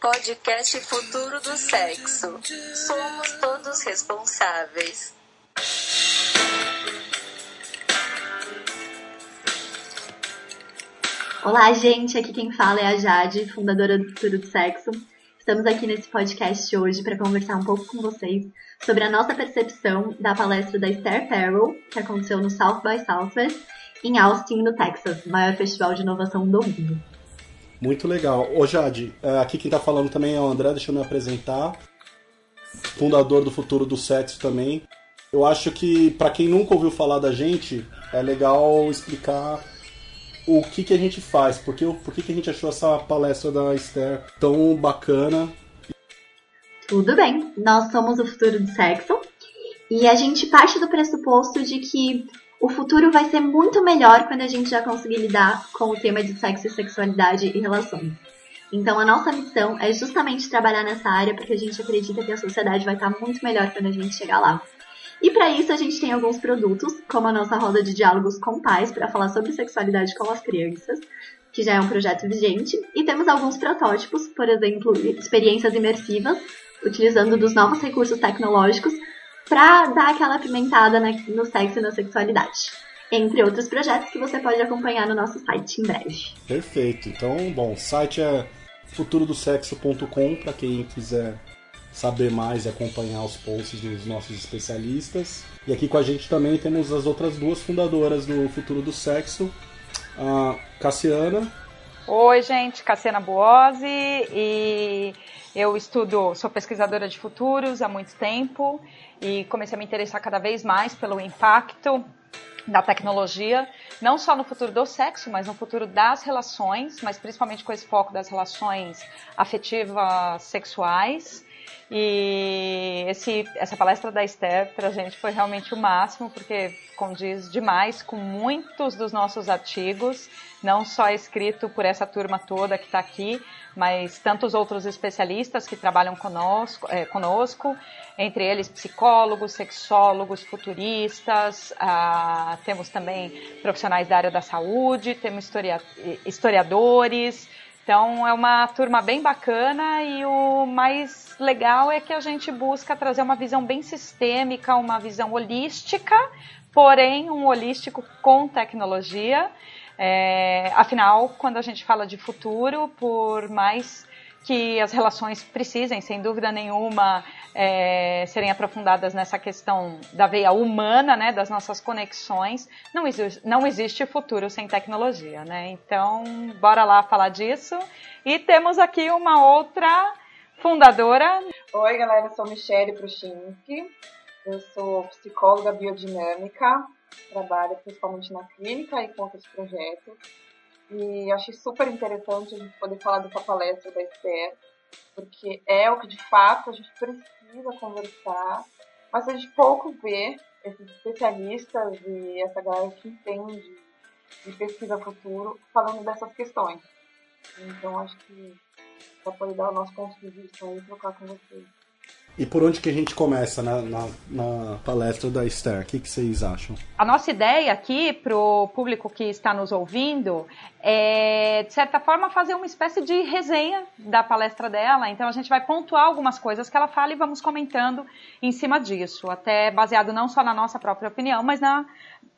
Podcast Futuro do Sexo. Somos todos responsáveis. Olá, gente. Aqui quem fala é a Jade, fundadora do Futuro do Sexo. Estamos aqui nesse podcast hoje para conversar um pouco com vocês sobre a nossa percepção da palestra da Esther Perel, que aconteceu no South by Southwest, em Austin, no Texas, maior festival de inovação do mundo. Muito legal. Ô Jade, é, aqui quem está falando também é o André, deixa eu me apresentar. Fundador do Futuro do Sexo também. Eu acho que, para quem nunca ouviu falar da gente, é legal explicar o que, que a gente faz, porque, por que a gente achou essa palestra da Esther tão bacana. Tudo bem, nós somos o Futuro do Sexo e a gente parte do pressuposto de que o futuro vai ser muito melhor quando a gente já conseguir lidar com o tema de sexo e sexualidade e relações. Então a nossa missão é justamente trabalhar nessa área porque a gente acredita que a sociedade vai estar muito melhor quando a gente chegar lá. E para isso a gente tem alguns produtos, como a nossa roda de diálogos com pais para falar sobre sexualidade com as crianças, que já é um projeto vigente, e temos alguns protótipos, por exemplo, experiências imersivas, utilizando dos novos recursos tecnológicos para dar aquela apimentada no sexo e na sexualidade. Entre outros projetos que você pode acompanhar no nosso site em breve. Perfeito. Então, bom, o site é futurodosexo.com para quem quiser saber mais e acompanhar os posts dos nossos especialistas. E aqui com a gente também temos as outras duas fundadoras do Futuro do Sexo, a Cassiana. Oi, gente, Cassiana Buozzi e eu estudo, sou pesquisadora de futuros há muito tempo e comecei a me interessar cada vez mais pelo impacto da tecnologia, não só no futuro do sexo, mas no futuro das relações, mas principalmente com esse foco das relações afetivas sexuais. E esse, essa palestra da Esther para a gente foi realmente o máximo, porque condiz demais com muitos dos nossos artigos, não só escrito por essa turma toda que está aqui, mas tantos outros especialistas que trabalham conosco, é, conosco entre eles psicólogos, sexólogos, futuristas, ah, temos também profissionais da área da saúde, temos historia, historiadores. Então é uma turma bem bacana e o mais legal é que a gente busca trazer uma visão bem sistêmica, uma visão holística, porém um holístico com tecnologia. É, afinal, quando a gente fala de futuro, por mais que as relações precisem, sem dúvida nenhuma, é, serem aprofundadas nessa questão da veia humana, né, das nossas conexões, não, existe, não existe futuro sem tecnologia, né? Então, bora lá falar disso. E temos aqui uma outra fundadora. Oi, galera, eu sou Michelle Pruchinski, eu sou psicóloga biodinâmica, trabalho principalmente na clínica e com outros projetos. E achei super interessante a gente poder falar dessa palestra da Esther, porque é o que de fato a gente precisa conversar, mas a gente pouco vê esses especialistas e essa galera que entende de pesquisa futuro falando dessas questões. Então acho que para poder dar o nosso ponto de vista e trocar com vocês. E por onde que a gente começa na, na, na palestra da Esther? O que, que vocês acham? A nossa ideia aqui para o público que está nos ouvindo é, de certa forma, fazer uma espécie de resenha da palestra dela. Então a gente vai pontuar algumas coisas que ela fala e vamos comentando em cima disso, até baseado não só na nossa própria opinião, mas na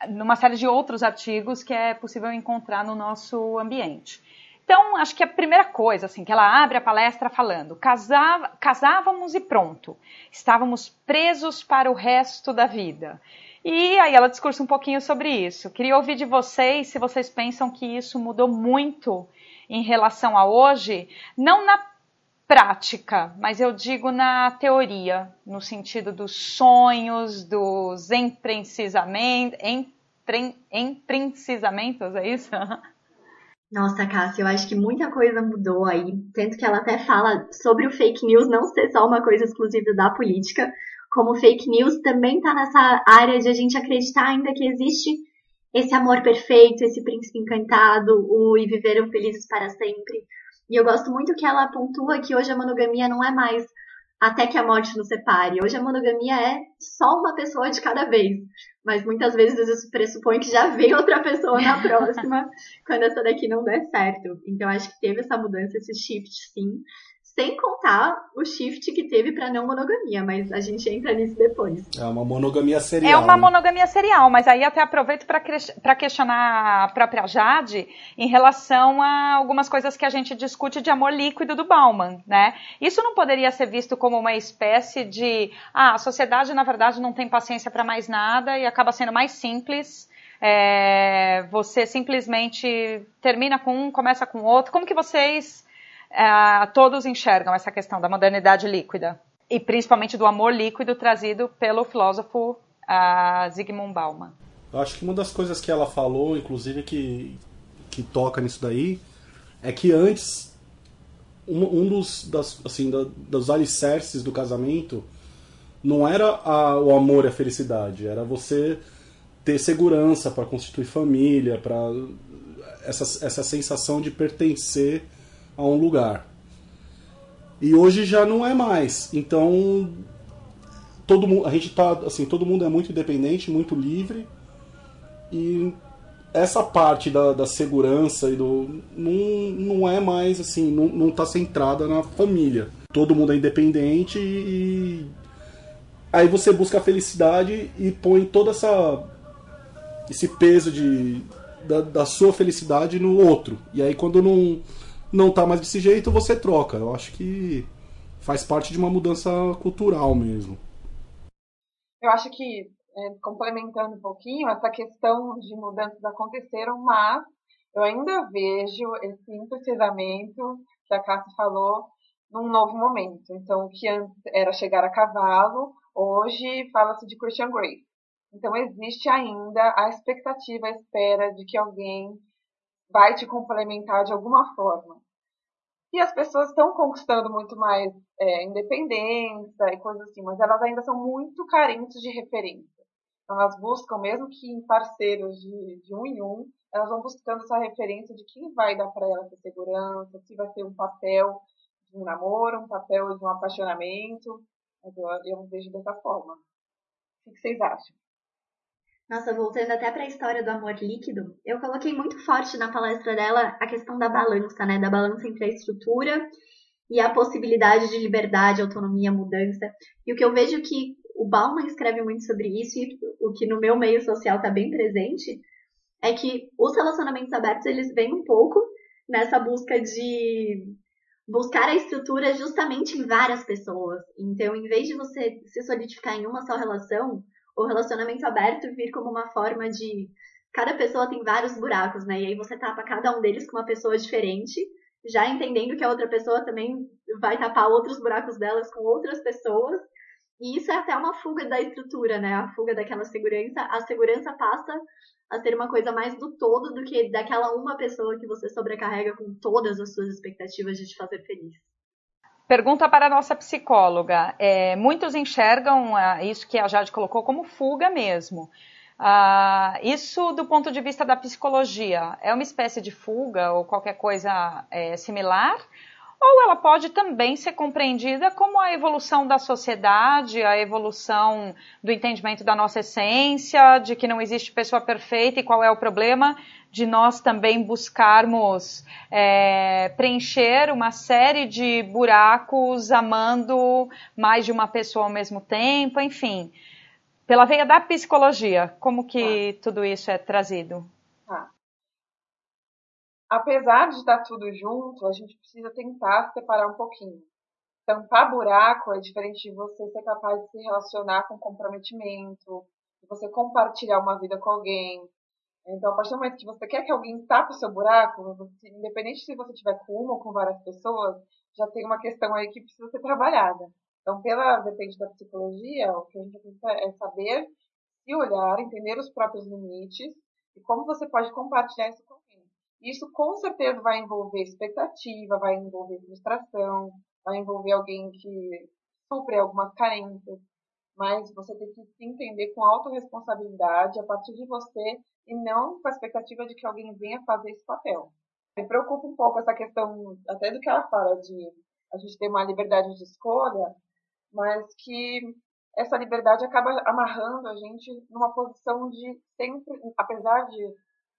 numa série de outros artigos que é possível encontrar no nosso ambiente. Então, acho que a primeira coisa, assim, que ela abre a palestra falando, casava, casávamos e pronto, estávamos presos para o resto da vida. E aí ela discursa um pouquinho sobre isso. Queria ouvir de vocês se vocês pensam que isso mudou muito em relação a hoje, não na prática, mas eu digo na teoria, no sentido dos sonhos, dos empreensisamentos, empre, empreensisamentos, é isso? Nossa, Cássia, eu acho que muita coisa mudou aí. Tanto que ela até fala sobre o fake news não ser só uma coisa exclusiva da política, como fake news também está nessa área de a gente acreditar ainda que existe esse amor perfeito, esse príncipe encantado, o e viveram felizes para sempre. E eu gosto muito que ela pontua que hoje a monogamia não é mais até que a morte nos separe. Hoje a monogamia é só uma pessoa de cada vez. Mas muitas vezes isso pressupõe que já vem outra pessoa na próxima quando essa daqui não der certo. Então acho que teve essa mudança, esse shift sim. Sem contar o shift que teve para não monogamia, mas a gente entra nisso depois. É uma monogamia serial. É uma né? monogamia serial, mas aí até aproveito para questionar a própria Jade em relação a algumas coisas que a gente discute de amor líquido do Bauman, né? Isso não poderia ser visto como uma espécie de, ah, a sociedade na verdade não tem paciência para mais nada e acaba sendo mais simples. É, você simplesmente termina com um, começa com outro. Como que vocês é, todos enxergam essa questão da modernidade líquida e principalmente do amor líquido trazido pelo filósofo uh, Zygmunt Bauman. Eu acho que uma das coisas que ela falou, inclusive que, que toca nisso daí, é que antes um, um dos, das, assim, da, dos alicerces do casamento não era a, o amor e a felicidade, era você ter segurança para constituir família, para essa, essa sensação de pertencer a um lugar. E hoje já não é mais. Então todo mundo, a gente tá assim, todo mundo é muito independente, muito livre. E essa parte da, da segurança e do não, não é mais assim, não, não tá centrada na família. Todo mundo é independente e, aí você busca a felicidade e põe toda essa esse peso de da, da sua felicidade no outro. E aí quando não não tá mais desse jeito, você troca. Eu acho que faz parte de uma mudança cultural mesmo. Eu acho que, é, complementando um pouquinho, essa questão de mudanças aconteceram, mas eu ainda vejo esse imprecisamente que a Cássia falou num novo momento. Então, o que antes era chegar a cavalo, hoje fala-se de Christian Grey. Então, existe ainda a expectativa, a espera de que alguém vai te complementar de alguma forma. E as pessoas estão conquistando muito mais é, independência e coisas assim, mas elas ainda são muito carentes de referência. Então, elas buscam, mesmo que em parceiros de, de um em um, elas vão buscando essa referência de quem vai dar para elas essa segurança, se vai ter um papel de um namoro, um papel de um apaixonamento. Eu, eu vejo dessa forma. O que vocês acham? Nossa, voltando até para a história do amor líquido, eu coloquei muito forte na palestra dela a questão da balança, né? Da balança entre a estrutura e a possibilidade de liberdade, autonomia, mudança. E o que eu vejo que o Bauman escreve muito sobre isso e o que no meu meio social está bem presente é que os relacionamentos abertos eles vêm um pouco nessa busca de buscar a estrutura justamente em várias pessoas. Então, em vez de você se solidificar em uma só relação, o relacionamento aberto vir como uma forma de cada pessoa tem vários buracos, né? E aí você tapa cada um deles com uma pessoa diferente, já entendendo que a outra pessoa também vai tapar outros buracos delas com outras pessoas. E isso é até uma fuga da estrutura, né? A fuga daquela segurança. A segurança passa a ser uma coisa mais do todo do que daquela uma pessoa que você sobrecarrega com todas as suas expectativas de te fazer feliz. Pergunta para a nossa psicóloga. É, muitos enxergam ah, isso que a Jade colocou como fuga mesmo. Ah, isso, do ponto de vista da psicologia, é uma espécie de fuga ou qualquer coisa é, similar? Ou ela pode também ser compreendida como a evolução da sociedade, a evolução do entendimento da nossa essência, de que não existe pessoa perfeita e qual é o problema de nós também buscarmos é, preencher uma série de buracos amando mais de uma pessoa ao mesmo tempo, enfim. Pela veia da psicologia, como que ah. tudo isso é trazido? Ah. Apesar de estar tudo junto, a gente precisa tentar separar um pouquinho. Tampar buraco é diferente de você ser capaz de se relacionar com comprometimento, de você compartilhar uma vida com alguém, então, a partir do momento que você quer que alguém tape o seu buraco, você, independente se você tiver com uma ou com várias pessoas, já tem uma questão aí que precisa ser trabalhada. Então, pela vertente da psicologia, o que a gente precisa é saber se olhar, entender os próprios limites e como você pode compartilhar isso com. Isso com certeza vai envolver expectativa, vai envolver frustração, vai envolver alguém que supre algumas carências, mas você tem que se entender com autorresponsabilidade a partir de você e não com a expectativa de que alguém venha fazer esse papel. Me preocupa um pouco essa questão, até do que ela fala, de a gente ter uma liberdade de escolha, mas que essa liberdade acaba amarrando a gente numa posição de sempre, apesar de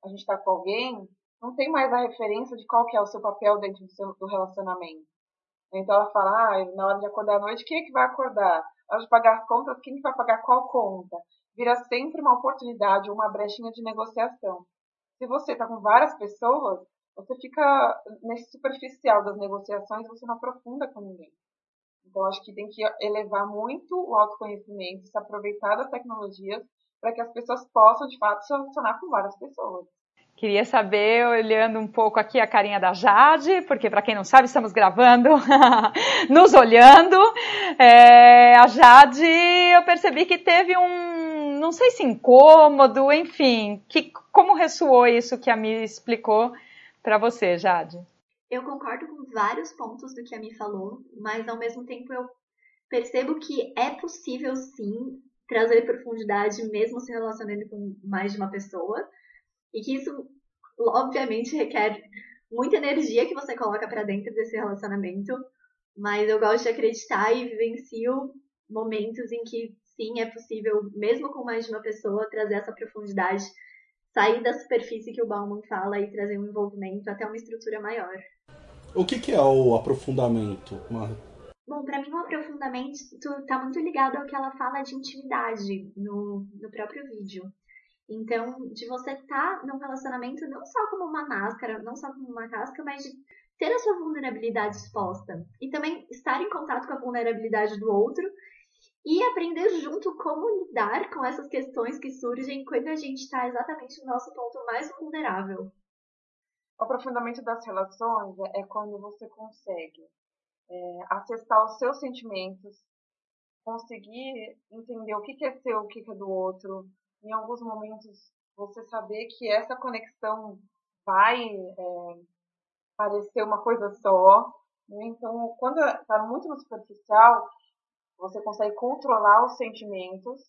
a gente estar com alguém, não tem mais a referência de qual que é o seu papel dentro do, seu, do relacionamento. Então ela fala, ah, na hora de acordar à noite, quem é que vai acordar? Na hora de pagar as contas, quem vai pagar qual conta? Vira sempre uma oportunidade, uma brechinha de negociação. Se você está com várias pessoas, você fica nesse superficial das negociações, você não aprofunda com ninguém. Então, acho que tem que elevar muito o autoconhecimento, se aproveitar das tecnologias para que as pessoas possam, de fato, se relacionar com várias pessoas. Queria saber, olhando um pouco aqui a carinha da Jade, porque para quem não sabe, estamos gravando nos olhando. É, a Jade, eu percebi que teve um, não sei se incômodo, enfim, que, como ressoou isso que a Mi explicou para você, Jade? Eu concordo com vários pontos do que a Mi falou, mas ao mesmo tempo eu percebo que é possível sim trazer profundidade mesmo se relacionando com mais de uma pessoa e que isso, obviamente, requer muita energia que você coloca para dentro desse relacionamento. Mas eu gosto de acreditar e vivencio momentos em que sim, é possível, mesmo com mais de uma pessoa, trazer essa profundidade, sair da superfície que o Bauman fala e trazer um envolvimento até uma estrutura maior. O que, que é o aprofundamento? Uma... Bom, para mim o aprofundamento está muito ligado ao que ela fala de intimidade no, no próprio vídeo. Então, de você estar tá num relacionamento não só como uma máscara, não só como uma casca, mas de ter a sua vulnerabilidade exposta. E também estar em contato com a vulnerabilidade do outro e aprender junto como lidar com essas questões que surgem quando a gente está exatamente no nosso ponto mais vulnerável. O aprofundamento das relações é quando você consegue é, acessar os seus sentimentos, conseguir entender o que é seu, o que é do outro, em alguns momentos você saber que essa conexão vai é, parecer uma coisa só. Né? Então, quando está muito no superficial, você consegue controlar os sentimentos.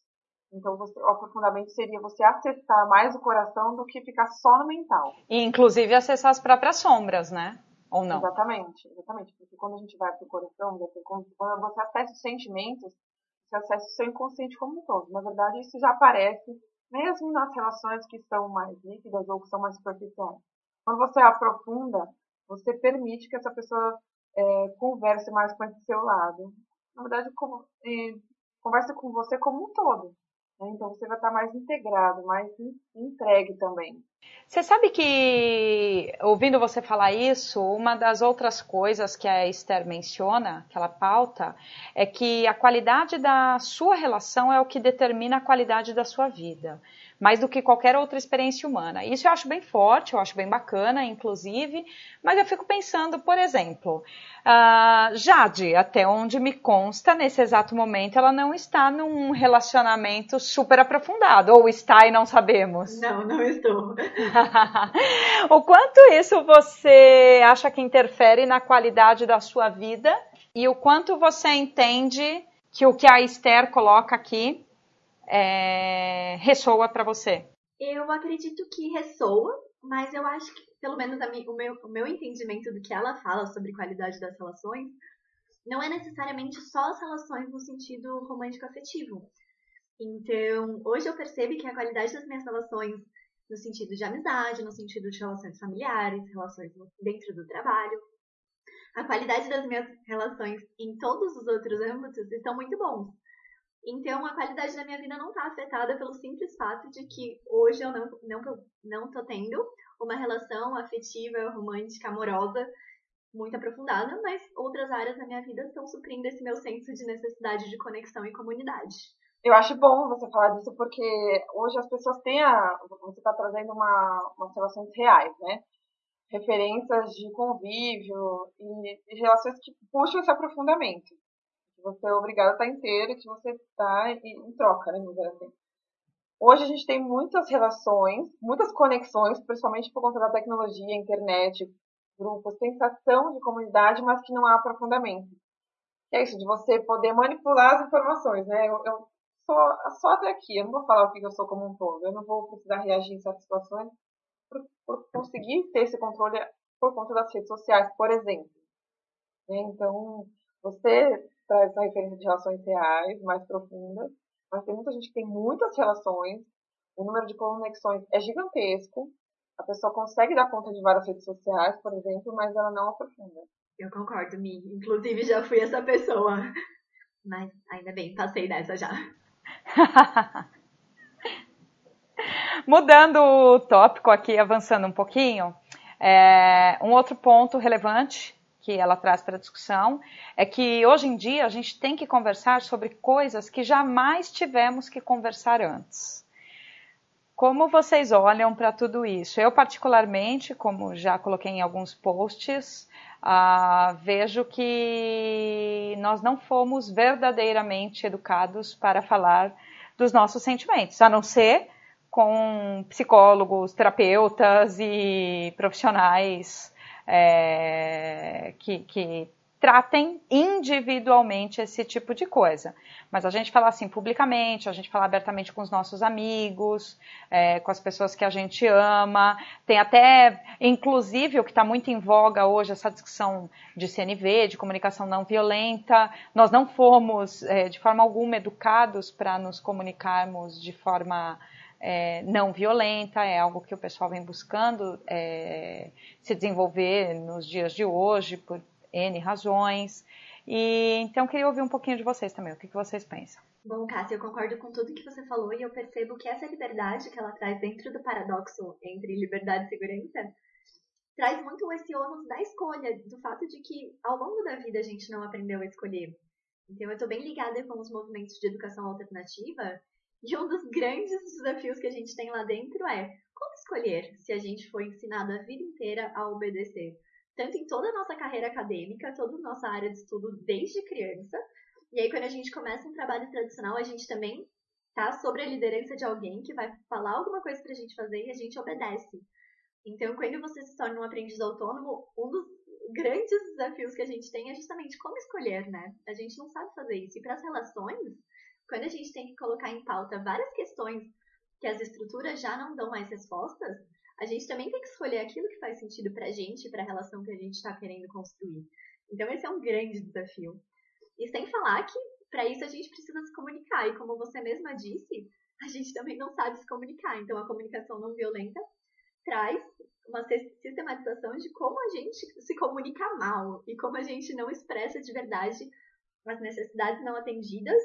Então, você, o aprofundamento seria você acessar mais o coração do que ficar só no mental. E, inclusive, acessar as próprias sombras, né? Ou não? Exatamente, exatamente. Porque quando a gente vai para o coração, quando você acessa os sentimentos, você acessa o seu inconsciente como um todo. Na verdade, isso já aparece mesmo nas relações que são mais líquidas ou que são mais superficiais. Quando você aprofunda, você permite que essa pessoa é, converse mais com esse seu lado. Na verdade, com, é, conversa com você como um todo. Né? Então você vai estar mais integrado, mais entregue também. Você sabe que, ouvindo você falar isso, uma das outras coisas que a Esther menciona, que ela pauta, é que a qualidade da sua relação é o que determina a qualidade da sua vida mais do que qualquer outra experiência humana. Isso eu acho bem forte, eu acho bem bacana, inclusive, mas eu fico pensando, por exemplo, uh, Jade, até onde me consta, nesse exato momento, ela não está num relacionamento super aprofundado, ou está e não sabemos? Não, não estou. o quanto isso você acha que interfere na qualidade da sua vida e o quanto você entende que o que a Esther coloca aqui é, ressoa para você? Eu acredito que ressoa, mas eu acho que, pelo menos o, meu, o meu entendimento do que ela fala sobre qualidade das relações, não é necessariamente só as relações no sentido romântico-afetivo. Então, hoje eu percebo que a qualidade das minhas relações, no sentido de amizade, no sentido de relações familiares, relações dentro do trabalho, a qualidade das minhas relações em todos os outros âmbitos estão muito bons. Então, a qualidade da minha vida não está afetada pelo simples fato de que hoje eu não, não, não tô tendo uma relação afetiva, romântica, amorosa muito aprofundada, mas outras áreas da minha vida estão suprindo esse meu senso de necessidade de conexão e comunidade. Eu acho bom você falar disso porque hoje as pessoas têm a. Você está trazendo uma, umas relações reais, né? Referências de convívio e, e relações que puxam esse aprofundamento você é obrigado a estar inteiro, que você está em troca, né, vamos dizer assim. Hoje a gente tem muitas relações, muitas conexões, principalmente por conta da tecnologia, internet, grupos, sensação de comunidade, mas que não há aprofundamento. é isso, de você poder manipular as informações, né? Eu, eu sou só até aqui, eu não vou falar o que eu sou como um todo, eu não vou precisar reagir em certas situações por, por conseguir ter esse controle por conta das redes sociais, por exemplo. Né? Então, você traz essa referência de relações reais, mais profundas, mas tem muita gente que tem muitas relações, o número de conexões é gigantesco, a pessoa consegue dar conta de várias redes sociais, por exemplo, mas ela não aprofunda. Eu concordo, Mi. Inclusive já fui essa pessoa. Mas ainda bem, passei dessa já. Mudando o tópico aqui, avançando um pouquinho, é, um outro ponto relevante que ela traz para a discussão é que hoje em dia a gente tem que conversar sobre coisas que jamais tivemos que conversar antes. Como vocês olham para tudo isso? Eu, particularmente, como já coloquei em alguns posts, uh, vejo que nós não fomos verdadeiramente educados para falar dos nossos sentimentos, a não ser com psicólogos, terapeutas e profissionais é, que, que tratem individualmente esse tipo de coisa. Mas a gente falar assim publicamente, a gente falar abertamente com os nossos amigos, é, com as pessoas que a gente ama. Tem até, inclusive, o que está muito em voga hoje, essa discussão de CNV, de comunicação não violenta. Nós não fomos, é, de forma alguma, educados para nos comunicarmos de forma é, não violenta, é algo que o pessoal vem buscando é, se desenvolver nos dias de hoje, por N razões. E então queria ouvir um pouquinho de vocês também, o que, que vocês pensam. Bom, Cássia, eu concordo com tudo que você falou e eu percebo que essa liberdade que ela traz dentro do paradoxo entre liberdade e segurança traz muito esse ônus da escolha, do fato de que ao longo da vida a gente não aprendeu a escolher. Então eu estou bem ligada com os movimentos de educação alternativa e um dos grandes desafios que a gente tem lá dentro é como escolher se a gente foi ensinado a vida inteira a obedecer. Tanto em toda a nossa carreira acadêmica, toda a nossa área de estudo desde criança. E aí, quando a gente começa um trabalho tradicional, a gente também tá sobre a liderança de alguém que vai falar alguma coisa pra gente fazer e a gente obedece. Então, quando você se torna um aprendiz autônomo, um dos grandes desafios que a gente tem é justamente como escolher, né? A gente não sabe fazer isso. E para as relações, quando a gente tem que colocar em pauta várias questões que as estruturas já não dão mais respostas, a gente também tem que escolher aquilo que faz sentido pra gente e pra relação que a gente está querendo construir. Então esse é um grande desafio. E sem falar que para isso a gente precisa se comunicar. E como você mesma disse, a gente também não sabe se comunicar. Então a comunicação não violenta traz uma sistematização de como a gente se comunica mal e como a gente não expressa de verdade as necessidades não atendidas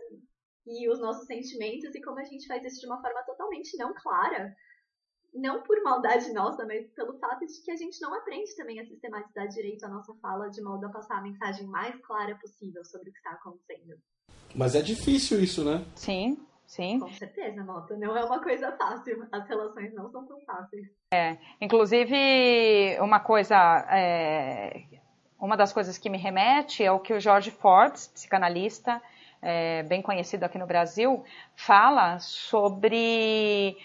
e os nossos sentimentos e como a gente faz isso de uma forma totalmente não clara. Não por maldade nossa, mas pelo fato de que a gente não aprende também a sistematizar direito a nossa fala de modo a passar a mensagem mais clara possível sobre o que está acontecendo. Mas é difícil isso, né? Sim, sim. Com certeza, Mota. Não é uma coisa fácil. As relações não são tão fáceis. É. Inclusive, uma coisa. É... Uma das coisas que me remete é o que o George Forbes, psicanalista, é, bem conhecido aqui no Brasil, fala sobre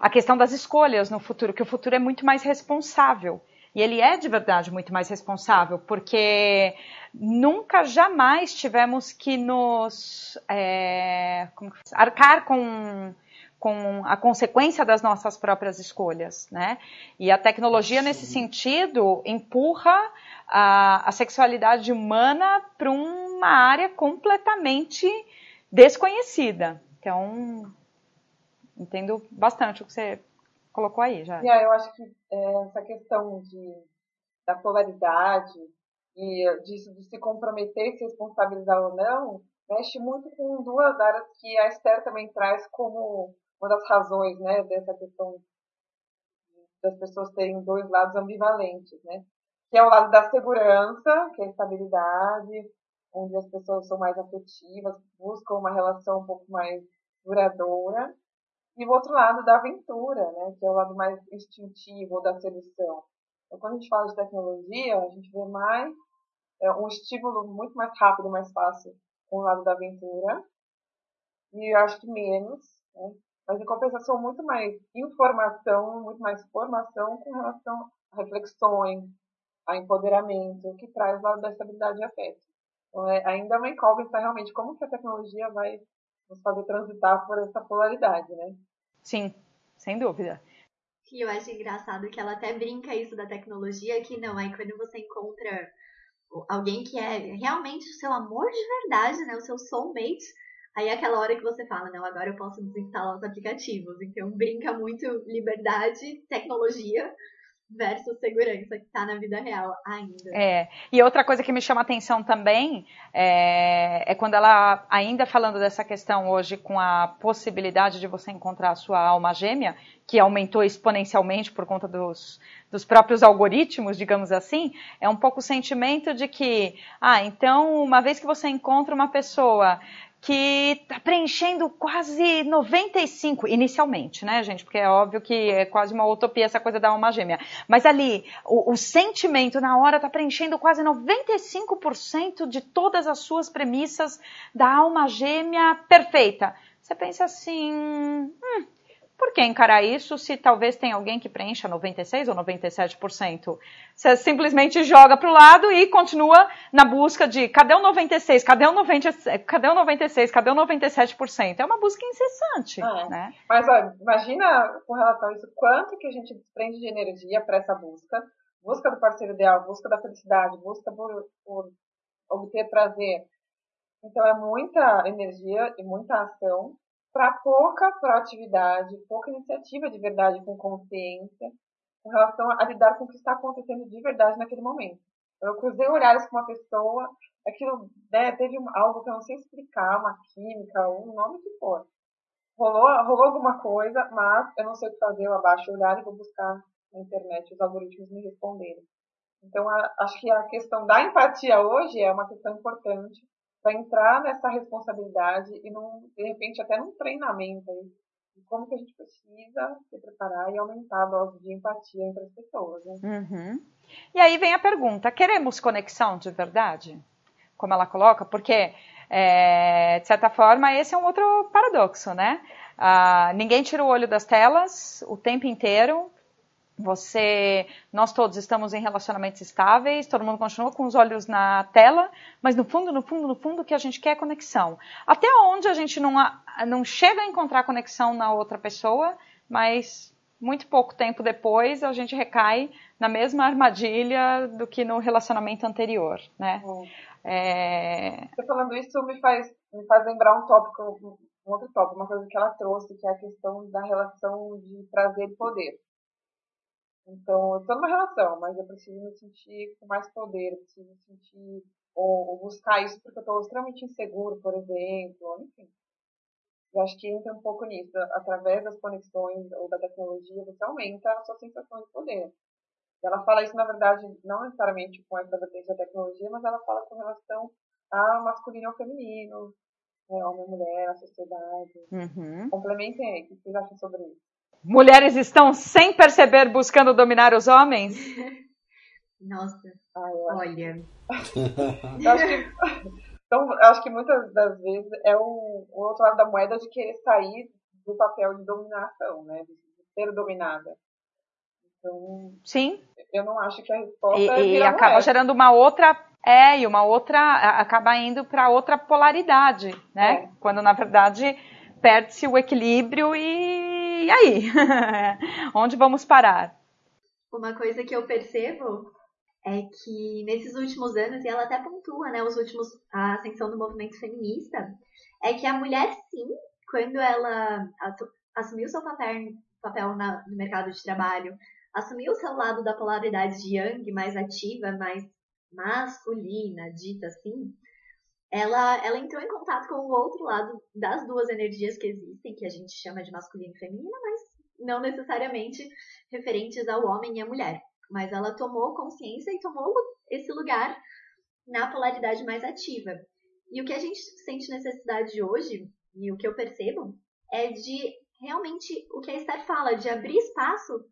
a questão das escolhas no futuro, que o futuro é muito mais responsável. E ele é de verdade muito mais responsável, porque nunca, jamais tivemos que nos é, arcar com, com a consequência das nossas próprias escolhas. Né? E a tecnologia, nesse sentido, empurra a, a sexualidade humana para uma área completamente desconhecida. Então, entendo bastante o que você colocou aí já. Yeah, eu acho que é, essa questão de, da polaridade e disso de se comprometer e se responsabilizar ou não, mexe muito com duas áreas que a Esther também traz como uma das razões né, dessa questão das pessoas terem dois lados ambivalentes, né? que é o lado da segurança, que é a estabilidade, onde as pessoas são mais afetivas, buscam uma relação um pouco mais duradoura, e o outro lado da aventura, né, que é o lado mais instintivo da sedução. Então, quando a gente fala de tecnologia, a gente vê mais é, um estímulo muito mais rápido, mais fácil com o lado da aventura, e eu acho que menos, né, mas em compensação muito mais informação, muito mais formação com relação a reflexões, a empoderamento, que traz lá da estabilidade e afeto. Então, é, ainda é uma incógnita realmente como que a tecnologia vai nos fazer transitar por essa polaridade, né? Sim, sem dúvida. E eu acho engraçado que ela até brinca isso da tecnologia, que não, aí quando você encontra alguém que é realmente o seu amor de verdade, né, o seu soulmate, aí é aquela hora que você fala, não, agora eu posso desinstalar os aplicativos. Então brinca muito liberdade, tecnologia, versus segurança que está na vida real ainda. É. E outra coisa que me chama atenção também é, é, quando ela, ainda falando dessa questão hoje, com a possibilidade de você encontrar a sua alma gêmea, que aumentou exponencialmente por conta dos, dos próprios algoritmos, digamos assim, é um pouco o sentimento de que, ah, então, uma vez que você encontra uma pessoa que está preenchendo quase 95, inicialmente, né, gente? Porque é óbvio que é quase uma utopia essa coisa da alma gêmea. Mas ali, o, o sentimento na hora está preenchendo quase 95% de todas as suas premissas da alma gêmea perfeita. Você pensa assim, hum, por que encarar isso se talvez tem alguém que preencha 96% ou 97%? Você simplesmente joga para o lado e continua na busca de cadê o 96%, cadê o 96%, cadê o 96%, cadê o 97%? É uma busca incessante. É. Né? Mas ó, imagina com relação a isso, quanto que a gente desprende de energia para essa busca. Busca do parceiro ideal, busca da felicidade, busca por, por obter prazer. Então é muita energia e muita ação para pouca proatividade, pouca iniciativa de verdade com consciência com relação a lidar com o que está acontecendo de verdade naquele momento. Eu cruzei olhares com uma pessoa, aquilo né, teve algo que eu não sei explicar, uma química, um nome que for. Rolou, rolou alguma coisa, mas eu não sei o que fazer, eu abaixo o olhar e vou buscar na internet os algoritmos me responderem. Então, a, acho que a questão da empatia hoje é uma questão importante para entrar nessa responsabilidade e, num, de repente, até num treinamento aí, de como que a gente precisa se preparar e aumentar a dose de empatia entre as pessoas. Né? Uhum. E aí vem a pergunta: queremos conexão de verdade? Como ela coloca, porque, é, de certa forma, esse é um outro paradoxo, né? Ah, ninguém tira o olho das telas o tempo inteiro, você, nós todos estamos em relacionamentos estáveis, todo mundo continua com os olhos na tela, mas no fundo, no fundo, no fundo, o que a gente quer é conexão. Até onde a gente não, não chega a encontrar conexão na outra pessoa, mas muito pouco tempo depois a gente recai na mesma armadilha do que no relacionamento anterior, né? É... Você falando isso me faz, me faz lembrar um tópico, um outro tópico, uma coisa que ela trouxe, que é a questão da relação de prazer e poder. Então, eu estou numa relação, mas eu preciso me sentir com mais poder, eu preciso me sentir, ou, ou buscar isso porque eu estou extremamente inseguro, por exemplo, enfim. Eu acho que entra um pouco nisso. Através das conexões ou da tecnologia, você aumenta a sua sensação de poder. Ela fala isso, na verdade, não necessariamente com essa vertente da tecnologia, mas ela fala com relação a masculino ou feminino, né, homem e mulher, a sociedade. Uhum. Complementem aí, o que vocês acham sobre isso? Mulheres estão sem perceber buscando dominar os homens? Nossa, olha. eu acho que, então, eu acho que muitas das vezes é o, o outro lado da moeda de querer sair do papel de dominação, né? De ser dominada. Então, Sim. Eu não acho que a resposta e, é e acaba gerando uma outra é e uma outra acaba indo para outra polaridade, né? É. Quando na verdade perde-se o equilíbrio e, e aí? Onde vamos parar? Uma coisa que eu percebo é que nesses últimos anos, e ela até pontua, né, os últimos, a ascensão do movimento feminista, é que a mulher, sim, quando ela assumiu seu papel, papel na, no mercado de trabalho, assumiu o seu lado da polaridade de Yang, mais ativa, mais masculina, dita assim, ela, ela entrou em contato com o outro lado das duas energias que existem, que a gente chama de masculino e feminino, mas não necessariamente referentes ao homem e à mulher. Mas ela tomou consciência e tomou esse lugar na polaridade mais ativa. E o que a gente sente necessidade hoje, e o que eu percebo, é de realmente o que a Esther fala, de abrir espaço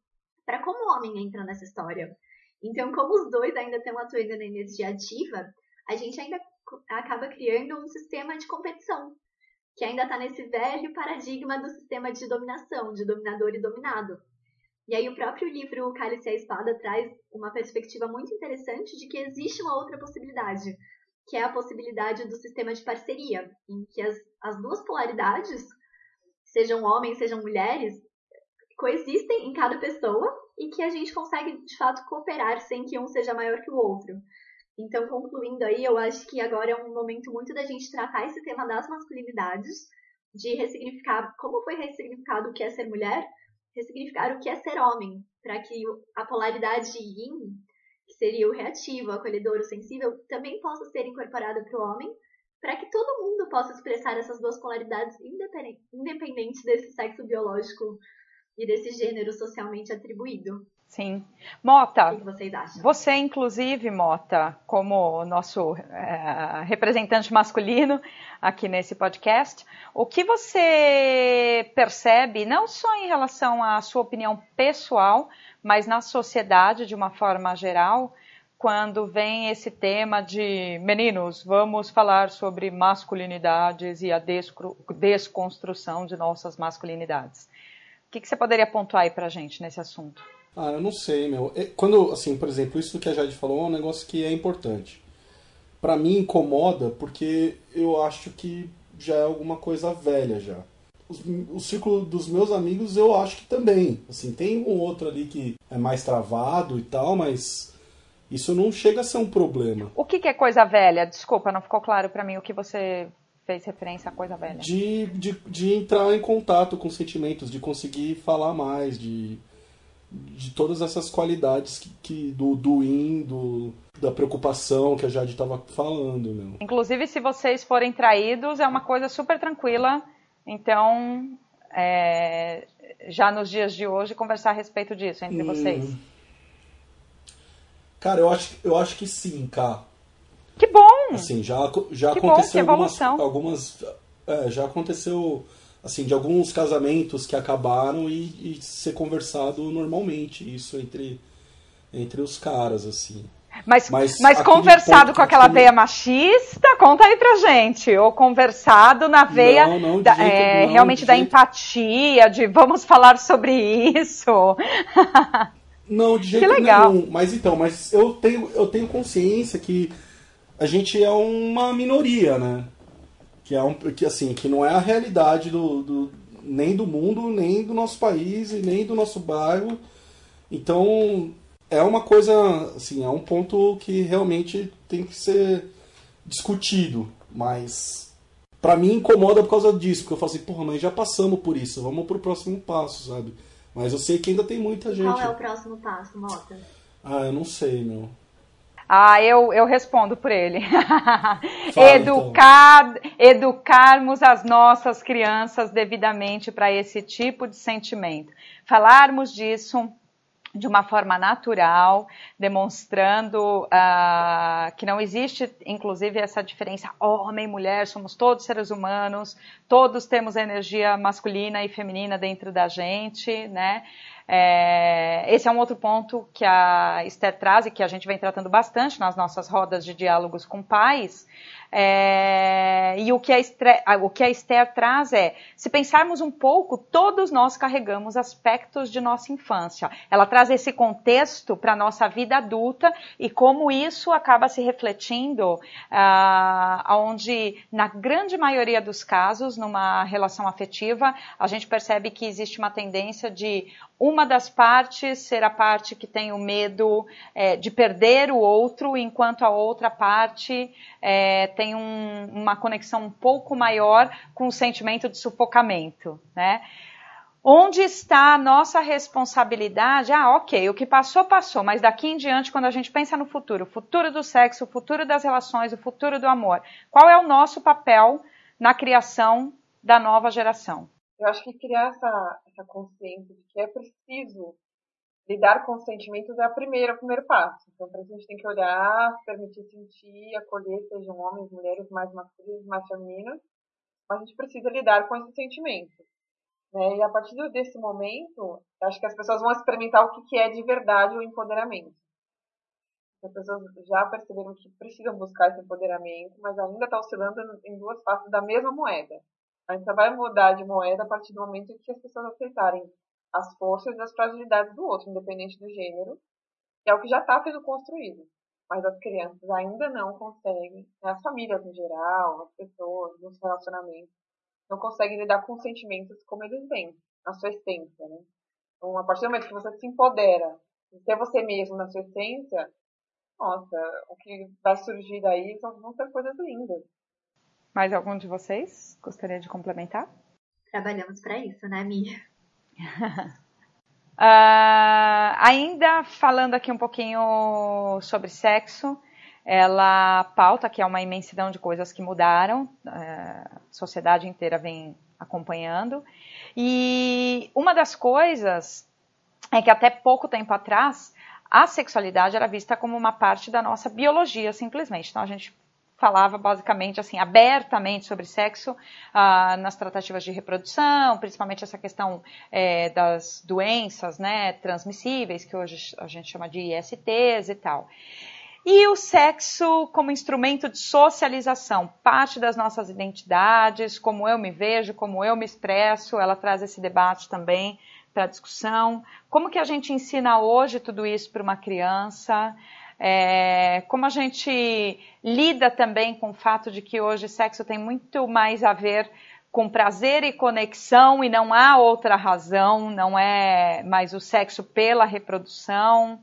para como o homem entra nessa história. Então, como os dois ainda estão atuando na energia ativa, a gente ainda acaba criando um sistema de competição, que ainda está nesse velho paradigma do sistema de dominação, de dominador e dominado. E aí o próprio livro Cálice e a Espada traz uma perspectiva muito interessante de que existe uma outra possibilidade, que é a possibilidade do sistema de parceria, em que as, as duas polaridades, sejam homens, sejam mulheres, coexistem em cada pessoa e que a gente consegue de fato cooperar sem que um seja maior que o outro. Então, concluindo aí, eu acho que agora é um momento muito da gente tratar esse tema das masculinidades, de ressignificar como foi ressignificado o que é ser mulher, ressignificar o que é ser homem, para que a polaridade yin, que seria o reativo, o acolhedor, o sensível, também possa ser incorporada para o homem, para que todo mundo possa expressar essas duas polaridades independentes desse sexo biológico e desse gênero socialmente atribuído. Sim. Mota, o que vocês acham? você, inclusive, Mota, como nosso é, representante masculino aqui nesse podcast, o que você percebe, não só em relação à sua opinião pessoal, mas na sociedade de uma forma geral, quando vem esse tema de meninos, vamos falar sobre masculinidades e a desconstrução de nossas masculinidades. O que, que você poderia pontuar aí pra gente nesse assunto? Ah, eu não sei, meu. É, quando, assim, por exemplo, isso que a Jade falou é um negócio que é importante. Para mim incomoda porque eu acho que já é alguma coisa velha já. O, o círculo dos meus amigos eu acho que também. Assim, tem um outro ali que é mais travado e tal, mas isso não chega a ser um problema. O que, que é coisa velha? Desculpa, não ficou claro para mim o que você fez referência à coisa velha. De, de, de entrar em contato com sentimentos, de conseguir falar mais, de, de todas essas qualidades que, que do, do in, do, da preocupação que a Jade estava falando. Meu. Inclusive, se vocês forem traídos, é uma coisa super tranquila. Então, é, já nos dias de hoje, conversar a respeito disso entre hum. vocês. Cara, eu acho, eu acho que sim, cara. Que bom! Assim, já, já que aconteceu bom, algumas, algumas é, já aconteceu assim de alguns casamentos que acabaram e, e, ser conversado normalmente isso entre entre os caras assim. Mas, mas, mas conversado com aquela veia machista, conta aí pra gente. Ou conversado na veia não, não, da, jeito, é, não, realmente da jeito... empatia, de vamos falar sobre isso. Não, de jeito que legal. nenhum. Mas então, mas eu tenho, eu tenho consciência que a gente é uma minoria, né? Que é um, que assim, que não é a realidade do, do nem do mundo, nem do nosso país e nem do nosso bairro. Então, é uma coisa, assim, é um ponto que realmente tem que ser discutido, mas para mim incomoda por causa disso, porque eu falo assim, porra, mas já passamos por isso, vamos pro próximo passo, sabe? Mas eu sei que ainda tem muita gente. Qual é o próximo passo, Mota? Ah, eu não sei, meu. Ah, eu, eu respondo por ele. Fala, Educar, então. Educarmos as nossas crianças devidamente para esse tipo de sentimento. Falarmos disso de uma forma natural, demonstrando uh, que não existe, inclusive, essa diferença homem e mulher, somos todos seres humanos, todos temos energia masculina e feminina dentro da gente, né? É, esse é um outro ponto que a Esther traz e que a gente vem tratando bastante nas nossas rodas de diálogos com pais, é, e o que, a Esther, o que a Esther traz é, se pensarmos um pouco, todos nós carregamos aspectos de nossa infância. Ela traz esse contexto para a nossa vida adulta e como isso acaba se refletindo, ah, onde, na grande maioria dos casos, numa relação afetiva, a gente percebe que existe uma tendência de uma das partes ser a parte que tem o medo é, de perder o outro, enquanto a outra parte é, tem um, uma conexão um pouco maior com o sentimento de sufocamento, né? Onde está a nossa responsabilidade? Ah, ok, o que passou, passou, mas daqui em diante, quando a gente pensa no futuro, o futuro do sexo, o futuro das relações, o futuro do amor, qual é o nosso papel na criação da nova geração? Eu acho que criar essa, essa consciência de que é preciso lidar com os sentimentos é a primeira, o primeiro passo. Então, para isso, a gente tem que olhar, permitir sentir, acolher, sejam homens, mulheres, mais masculinos, mais femininos, mas a gente precisa lidar com esses sentimentos. Né? E a partir desse momento, acho que as pessoas vão experimentar o que é de verdade o empoderamento. As pessoas já perceberam que precisam buscar esse empoderamento, mas ainda está oscilando em duas faces da mesma moeda. A gente só vai mudar de moeda a partir do momento em que as pessoas aceitarem as forças e as fragilidades do outro, independente do gênero, que é o que já está sendo construído. Mas as crianças ainda não conseguem, né, as famílias em geral, as pessoas, nos relacionamentos, não conseguem lidar com sentimentos como eles vêm, na sua essência. Né? Então, a partir do momento que você se empodera, ser você mesmo na sua essência, nossa, o que vai surgir daí vão ser coisas lindas. Mais algum de vocês gostaria de complementar? Trabalhamos para isso, né, Mia? Uh, ainda falando aqui um pouquinho sobre sexo, ela pauta que é uma imensidão de coisas que mudaram, é, a sociedade inteira vem acompanhando. E uma das coisas é que até pouco tempo atrás a sexualidade era vista como uma parte da nossa biologia, simplesmente. Então a gente falava basicamente assim abertamente sobre sexo ah, nas tratativas de reprodução, principalmente essa questão é, das doenças, né, transmissíveis que hoje a gente chama de ISTs e tal. E o sexo como instrumento de socialização, parte das nossas identidades, como eu me vejo, como eu me expresso, ela traz esse debate também para discussão. Como que a gente ensina hoje tudo isso para uma criança? É, como a gente lida também com o fato de que hoje sexo tem muito mais a ver com prazer e conexão e não há outra razão, não é mais o sexo pela reprodução.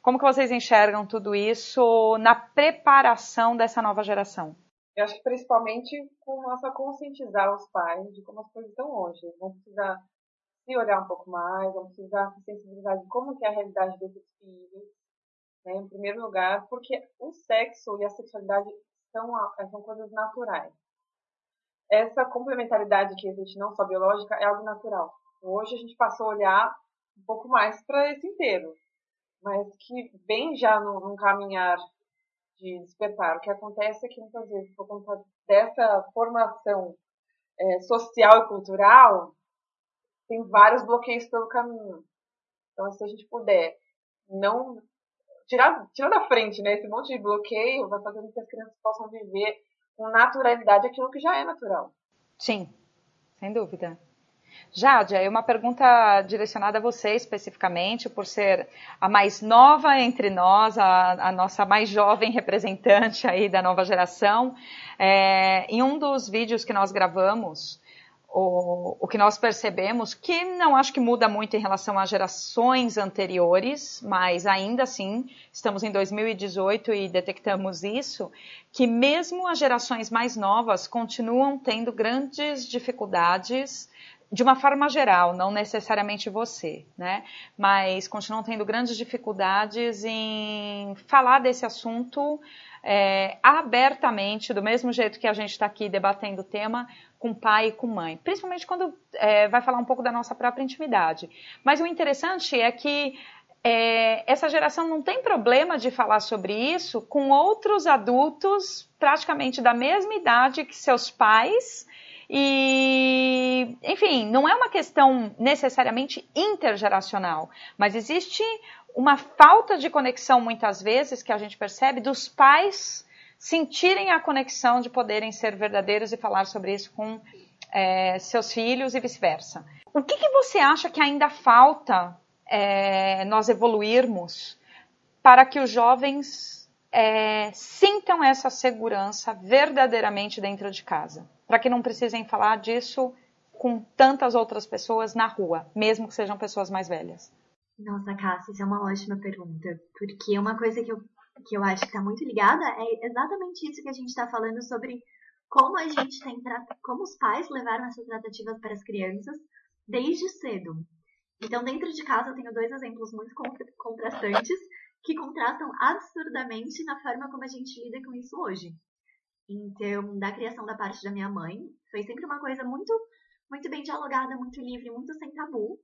Como que vocês enxergam tudo isso na preparação dessa nova geração? Eu acho que principalmente com nossa conscientizar os pais de como as coisas estão hoje. Vão precisar se olhar um pouco mais, vão precisar se sensibilizar de como é a realidade desses filhos, né, em primeiro lugar, porque o sexo e a sexualidade são, são coisas naturais. Essa complementaridade que existe, não só biológica, é algo natural. Hoje a gente passou a olhar um pouco mais para esse inteiro mas que vem já num, num caminhar de despertar. O que acontece é que muitas vezes, por conta dessa formação é, social e cultural, tem vários bloqueios pelo caminho. Então, se a gente puder não tirar, tirar da frente né, esse monte de bloqueio, vai fazer com que as crianças possam viver com naturalidade aquilo que já é natural. Sim, sem dúvida. Jade, é uma pergunta direcionada a você especificamente, por ser a mais nova entre nós, a, a nossa mais jovem representante aí da nova geração. É, em um dos vídeos que nós gravamos, o, o, que nós percebemos, que não acho que muda muito em relação às gerações anteriores, mas ainda assim estamos em 2018 e detectamos isso, que mesmo as gerações mais novas continuam tendo grandes dificuldades de uma forma geral, não necessariamente você, né? Mas continuam tendo grandes dificuldades em falar desse assunto é, abertamente, do mesmo jeito que a gente está aqui debatendo o tema com pai e com mãe, principalmente quando é, vai falar um pouco da nossa própria intimidade. Mas o interessante é que é, essa geração não tem problema de falar sobre isso com outros adultos praticamente da mesma idade que seus pais e, enfim, não é uma questão necessariamente intergeracional, mas existe uma falta de conexão muitas vezes que a gente percebe dos pais sentirem a conexão de poderem ser verdadeiros e falar sobre isso com é, seus filhos e vice-versa. O que, que, você acha que ainda falta é, nós evoluirmos para que os jovens é, sintam essa segurança verdadeiramente dentro de casa? para que não precisem falar disso com tantas outras pessoas na rua, mesmo que sejam pessoas mais velhas? Nossa, Cássia, isso é uma ótima pergunta, porque uma coisa que eu, que eu acho que está muito ligada é exatamente isso que a gente está falando sobre como a gente tem como os pais levaram essas tratativas para as crianças desde cedo. Então, dentro de casa, eu tenho dois exemplos muito contrastantes que contrastam absurdamente na forma como a gente lida com isso hoje. Então, da criação da parte da minha mãe, foi sempre uma coisa muito, muito bem dialogada, muito livre, muito sem tabu.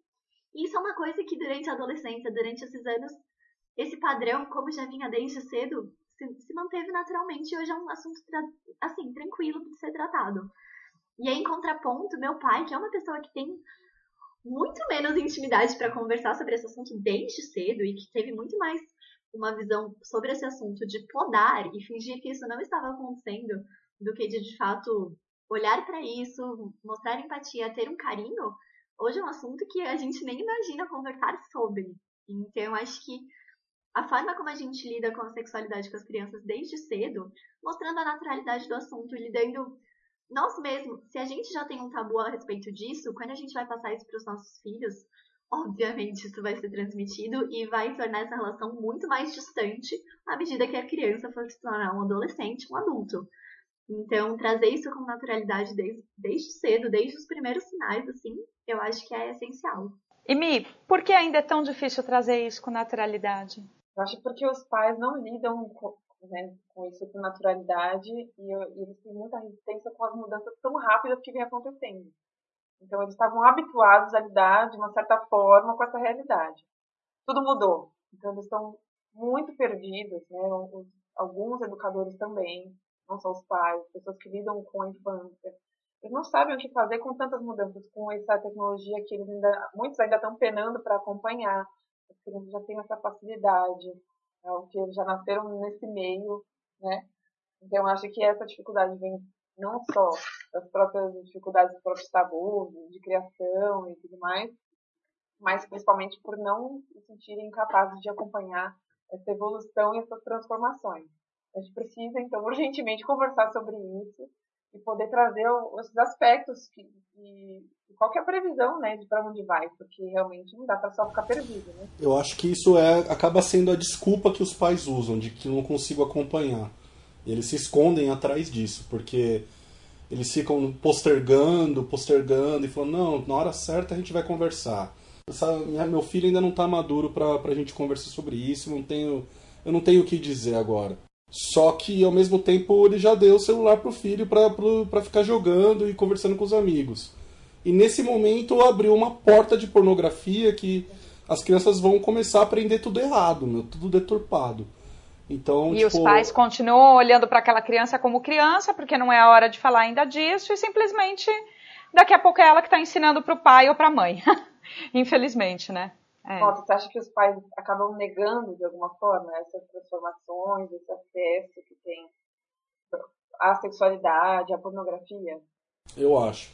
E isso é uma coisa que durante a adolescência, durante esses anos, esse padrão, como já vinha desde cedo, se, se manteve naturalmente e hoje é um assunto, assim, tranquilo de ser tratado. E aí, em contraponto, meu pai, que é uma pessoa que tem muito menos intimidade para conversar sobre esse assunto desde cedo e que teve muito mais uma visão sobre esse assunto de podar e fingir que isso não estava acontecendo, do que de de fato olhar para isso, mostrar empatia, ter um carinho, hoje é um assunto que a gente nem imagina conversar sobre. Então, acho que a forma como a gente lida com a sexualidade com as crianças desde cedo, mostrando a naturalidade do assunto lidando nós mesmos, se a gente já tem um tabu a respeito disso, quando a gente vai passar isso para os nossos filhos, obviamente isso vai ser transmitido e vai tornar essa relação muito mais distante à medida que a criança for se tornar um adolescente, um adulto. Então, trazer isso com naturalidade desde, desde cedo, desde os primeiros sinais, assim, eu acho que é essencial. E Mi, por que ainda é tão difícil trazer isso com naturalidade? Eu acho porque os pais não lidam com, né, com isso com naturalidade e, e, eles têm muita resistência com as mudanças tão rápidas que vem acontecendo. Então eles estavam habituados a lidar de uma certa forma com essa realidade. Tudo mudou. Então eles estão muito perdidos, né? Alguns educadores também, não só os pais, pessoas que lidam com a infância. Eles não sabem o que fazer com tantas mudanças, com essa tecnologia que eles ainda, muitos ainda estão penando para acompanhar. As crianças já têm essa facilidade, né? porque eles já nasceram nesse meio, né? Então, acho que essa dificuldade vem não só das próprias dificuldades dos próprios tabus, de criação e tudo mais, mas principalmente por não se sentirem capazes de acompanhar essa evolução e essas transformações. A gente precisa, então, urgentemente conversar sobre isso e poder trazer esses aspectos que, e, qual que é a previsão, né, de para onde vai, porque realmente não dá para só ficar perdido, né? Eu acho que isso é acaba sendo a desculpa que os pais usam de que não consigo acompanhar. Eles se escondem atrás disso, porque eles ficam postergando, postergando e falando, não, na hora certa a gente vai conversar. Meu filho ainda não está maduro para a gente conversar sobre isso, não tenho, eu não tenho o que dizer agora. Só que ao mesmo tempo ele já deu o celular pro filho para ficar jogando e conversando com os amigos. E nesse momento abriu uma porta de pornografia que as crianças vão começar a aprender tudo errado, meu, tudo deturpado. Então, e tipo... os pais continuam olhando para aquela criança como criança, porque não é a hora de falar ainda disso, e simplesmente daqui a pouco é ela que está ensinando para o pai ou para a mãe. Infelizmente, né? É. Nossa, você acha que os pais acabam negando de alguma forma essas transformações, esse acesso que tem à sexualidade, à pornografia? Eu acho.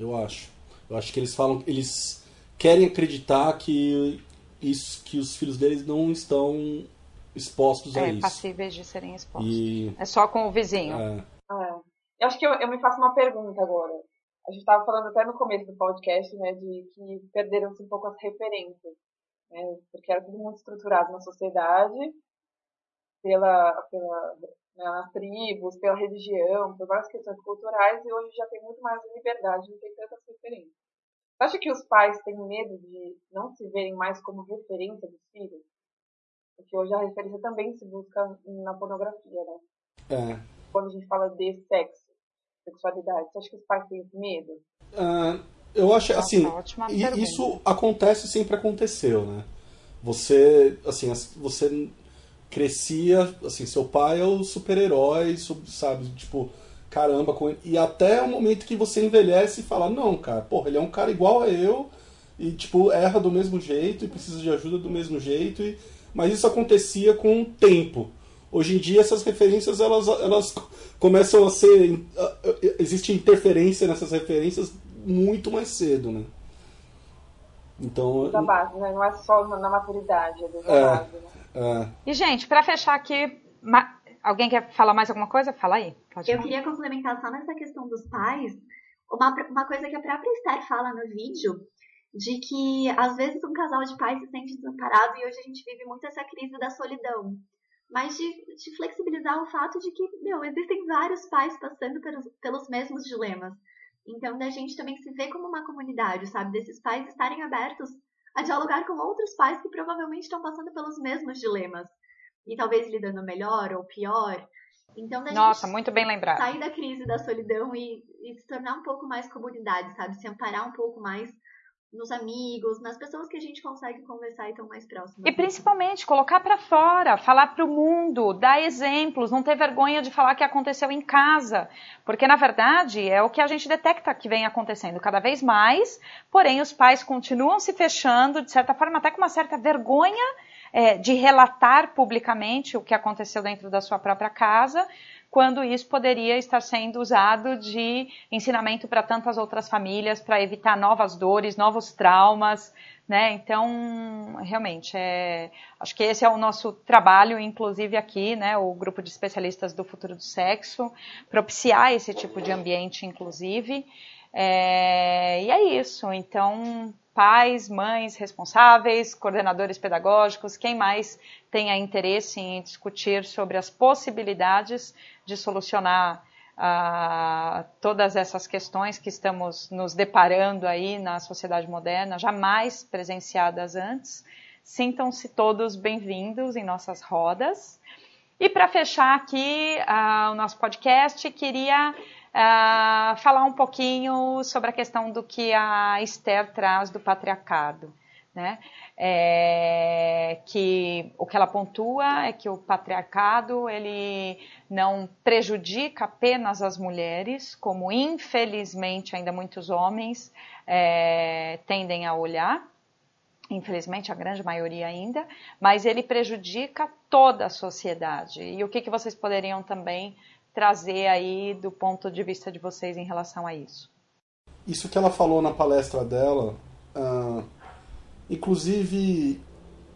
Eu acho. Eu acho que eles falam, eles querem acreditar que isso, que os filhos deles não estão expostos é, a isso. passíveis de serem expostos. E... É só com o vizinho. É. é. Eu acho que eu, eu me faço uma pergunta agora. A gente estava falando até no começo do podcast, né, de que perderam-se um pouco as referências, né, porque era tudo muito estruturado na sociedade, pela, pela né, nas tribos, pela religião, por várias questões culturais, e hoje já tem muito mais liberdade, não tem tantas referências. Você acha que os pais têm medo de não se verem mais como referência dos filhos? Porque hoje a referência também se busca na pornografia, né? É. Quando a gente fala de sexo, sexualidade, você acha que os pais têm medo? Uh, eu acho, Nossa, assim, isso acontece sempre aconteceu, né? Você, assim, você crescia, assim, seu pai é o super-herói, sabe, tipo, caramba, com ele. e até o momento que você envelhece e fala, não, cara, porra, ele é um cara igual a eu, e, tipo, erra do mesmo jeito, e precisa de ajuda do mesmo jeito, e mas isso acontecia com o tempo. Hoje em dia essas referências elas, elas começam a ser existe interferência nessas referências muito mais cedo, né? Então da base, né? não é só na maturidade, é da é, base. Né? É. E gente, para fechar aqui, alguém quer falar mais alguma coisa? Fala aí. Pode Eu falar. queria complementar só nessa questão dos pais, uma, uma coisa que a própria Esther fala no vídeo de que às vezes um casal de pais se sente desamparado e hoje a gente vive muito essa crise da solidão. Mas de, de flexibilizar o fato de que, meu, existem vários pais passando pelos, pelos mesmos dilemas. Então, da gente também se ver como uma comunidade, sabe? Desses pais estarem abertos a dialogar com outros pais que provavelmente estão passando pelos mesmos dilemas. E talvez lidando melhor ou pior. Então, da Nossa, muito bem lembrado. sair da crise da solidão e, e se tornar um pouco mais comunidade, sabe? Se amparar um pouco mais nos amigos, nas pessoas que a gente consegue conversar e estão mais próximas. E principalmente colocar para fora, falar para o mundo, dar exemplos, não ter vergonha de falar que aconteceu em casa, porque na verdade é o que a gente detecta que vem acontecendo cada vez mais. Porém, os pais continuam se fechando, de certa forma, até com uma certa vergonha é, de relatar publicamente o que aconteceu dentro da sua própria casa quando isso poderia estar sendo usado de ensinamento para tantas outras famílias, para evitar novas dores, novos traumas, né? Então, realmente, é, acho que esse é o nosso trabalho, inclusive aqui, né, o grupo de especialistas do futuro do sexo, propiciar esse tipo de ambiente, inclusive. É, e é isso. Então, pais, mães responsáveis, coordenadores pedagógicos, quem mais tenha interesse em discutir sobre as possibilidades de solucionar uh, todas essas questões que estamos nos deparando aí na sociedade moderna, jamais presenciadas antes. Sintam-se todos bem-vindos em nossas rodas. E para fechar aqui uh, o nosso podcast, queria uh, falar um pouquinho sobre a questão do que a Esther traz do patriarcado. Né? É, que o que ela pontua é que o patriarcado ele não prejudica apenas as mulheres, como infelizmente ainda muitos homens é, tendem a olhar, infelizmente a grande maioria ainda, mas ele prejudica toda a sociedade. E o que, que vocês poderiam também trazer aí do ponto de vista de vocês em relação a isso? Isso que ela falou na palestra dela, uh, inclusive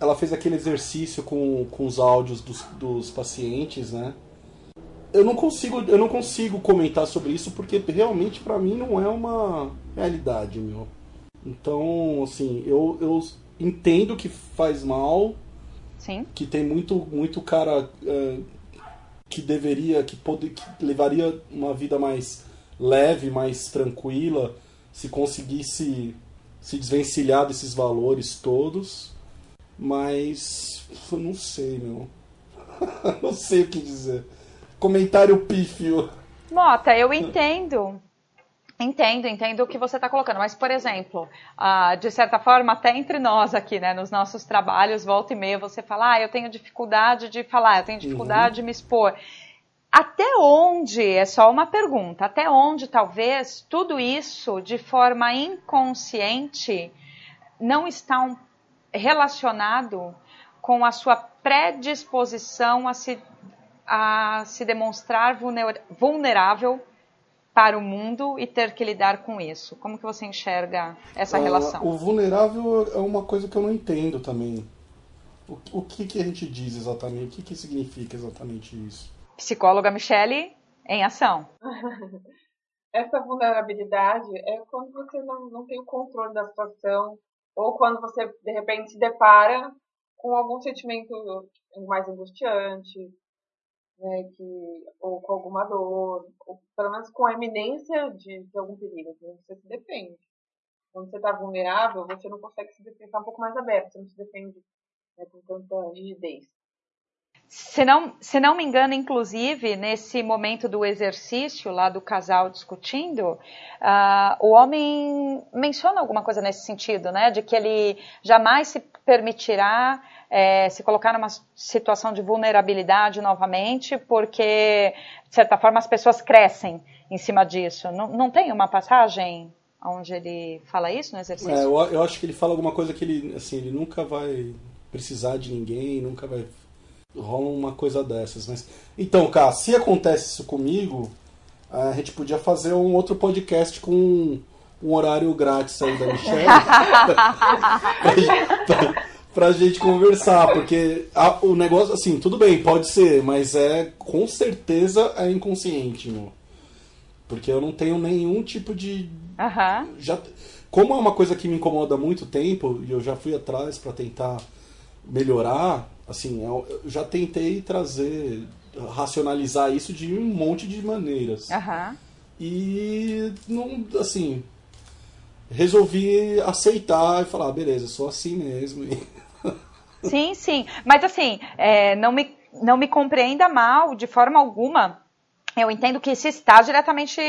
ela fez aquele exercício com, com os áudios dos, dos pacientes, né? Eu não consigo eu não consigo comentar sobre isso porque realmente para mim não é uma realidade, meu. Então, assim, eu, eu entendo que faz mal. Sim. Que tem muito, muito cara uh, que deveria, que, pode, que levaria uma vida mais leve, mais tranquila, se conseguisse se desvencilhar desses valores todos. Mas eu não sei, meu. não sei o que dizer. Comentário pífio. Mota, eu entendo Entendo, entendo o que você está colocando, mas, por exemplo, uh, de certa forma, até entre nós aqui, né, nos nossos trabalhos, volta e meia, você fala, ah, eu tenho dificuldade de falar, eu tenho dificuldade uhum. de me expor. Até onde, é só uma pergunta, até onde talvez tudo isso, de forma inconsciente, não está relacionado com a sua predisposição a se, a se demonstrar vulnerável para o mundo e ter que lidar com isso. Como que você enxerga essa uh, relação? O vulnerável é uma coisa que eu não entendo também. O, o que, que a gente diz exatamente? O que, que significa exatamente isso? Psicóloga Michele, em ação. essa vulnerabilidade é quando você não, não tem o controle da situação ou quando você, de repente, se depara com algum sentimento mais angustiante, né, que, ou com alguma dor, ou pelo menos com a eminência de, de algum perigo, então você se defende. Quando você está vulnerável, você não consegue se defender, está um pouco mais aberto, você não se defende né, com tanta rigidez. Se não, se não me engano, inclusive, nesse momento do exercício lá do casal discutindo, uh, o homem menciona alguma coisa nesse sentido, né? De que ele jamais se permitirá é, se colocar numa situação de vulnerabilidade novamente, porque, de certa forma, as pessoas crescem em cima disso. Não, não tem uma passagem onde ele fala isso no exercício? É, eu, eu, acho que ele fala alguma coisa que ele, assim, ele nunca vai precisar de ninguém, nunca vai rola uma coisa dessas. Mas então, cara, se acontece isso comigo, a gente podia fazer um outro podcast com um, um horário grátis aí da Michelle. pra, gente conversar, porque a, o negócio, assim, tudo bem, pode ser, mas é com certeza é inconsciente, meu. Porque eu não tenho nenhum tipo de. Uhum. Já, como é uma coisa que me incomoda há muito tempo, e eu já fui atrás para tentar melhorar, assim, eu, eu já tentei trazer, racionalizar isso de um monte de maneiras. Uhum. E não, assim, resolvi aceitar e falar, ah, beleza, sou assim mesmo. Sim, sim. Mas assim, é, não, me, não me compreenda mal de forma alguma. Eu entendo que isso está diretamente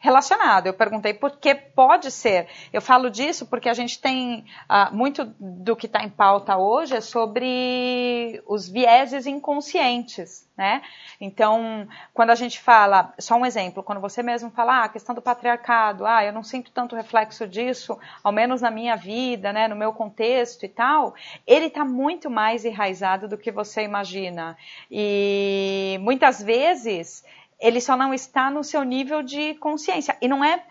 relacionado. Eu perguntei por que pode ser. Eu falo disso porque a gente tem uh, muito do que está em pauta hoje é sobre os vieses inconscientes, né? Então, quando a gente fala, só um exemplo, quando você mesmo fala ah, a questão do patriarcado, ah, eu não sinto tanto reflexo disso, ao menos na minha vida, né, no meu contexto e tal, ele está muito mais enraizado do que você imagina. E muitas vezes ele só não está no seu nível de consciência. E não é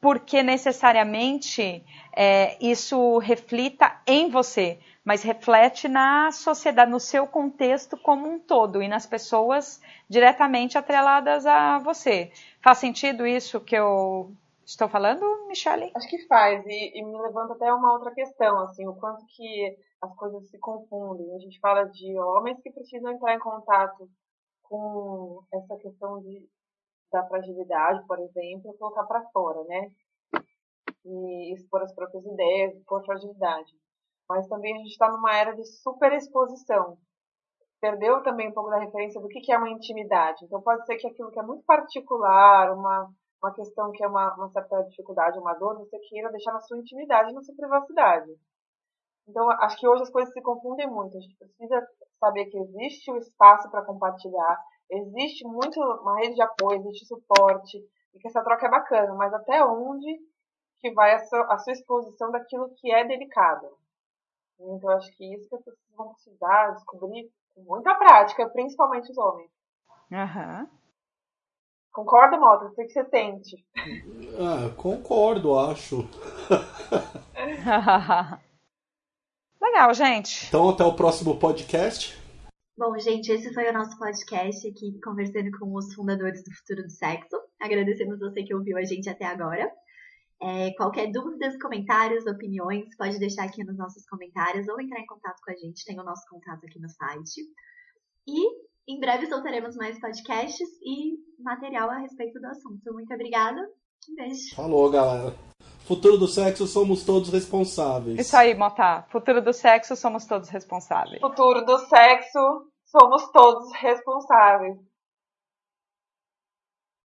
porque necessariamente é, isso reflita em você, mas reflete na sociedade, no seu contexto como um todo e nas pessoas diretamente atreladas a você. Faz sentido isso que eu estou falando, Michele? Acho que faz, e, e me levanta até uma outra questão, assim, o quanto que as coisas se confundem. A gente fala de homens que precisam entrar em contato com essa questão de, da fragilidade, por exemplo, colocar para fora, né? E expor as próprias ideias, expor fragilidade. Mas também a gente está numa era de superexposição. Perdeu também um pouco da referência do que é uma intimidade. Então pode ser que aquilo que é muito particular, uma, uma questão que é uma, uma certa dificuldade, uma dor, você queira deixar na sua intimidade, na sua privacidade. Então, acho que hoje as coisas se confundem muito. A gente precisa saber que existe o espaço para compartilhar, existe muito uma rede de apoio, existe suporte, e que essa troca é bacana, mas até onde que vai a sua, a sua exposição daquilo que é delicado? Então, acho que isso que as pessoas vão precisar descobrir com muita prática, principalmente os homens. Uhum. Concorda, Mota? Tem que você tente. Ah, concordo, acho. Legal, gente. Então, até o próximo podcast. Bom, gente, esse foi o nosso podcast aqui, conversando com os fundadores do Futuro do Sexo. Agradecemos você que ouviu a gente até agora. É, qualquer dúvidas, comentários, opiniões, pode deixar aqui nos nossos comentários ou entrar em contato com a gente, tem o nosso contato aqui no site. E em breve soltaremos mais podcasts e material a respeito do assunto. Muito obrigada. Um beijo. Falou, galera. Futuro do sexo, somos todos responsáveis. Isso aí, Mota. Futuro do sexo, somos todos responsáveis. Futuro do sexo, somos todos responsáveis.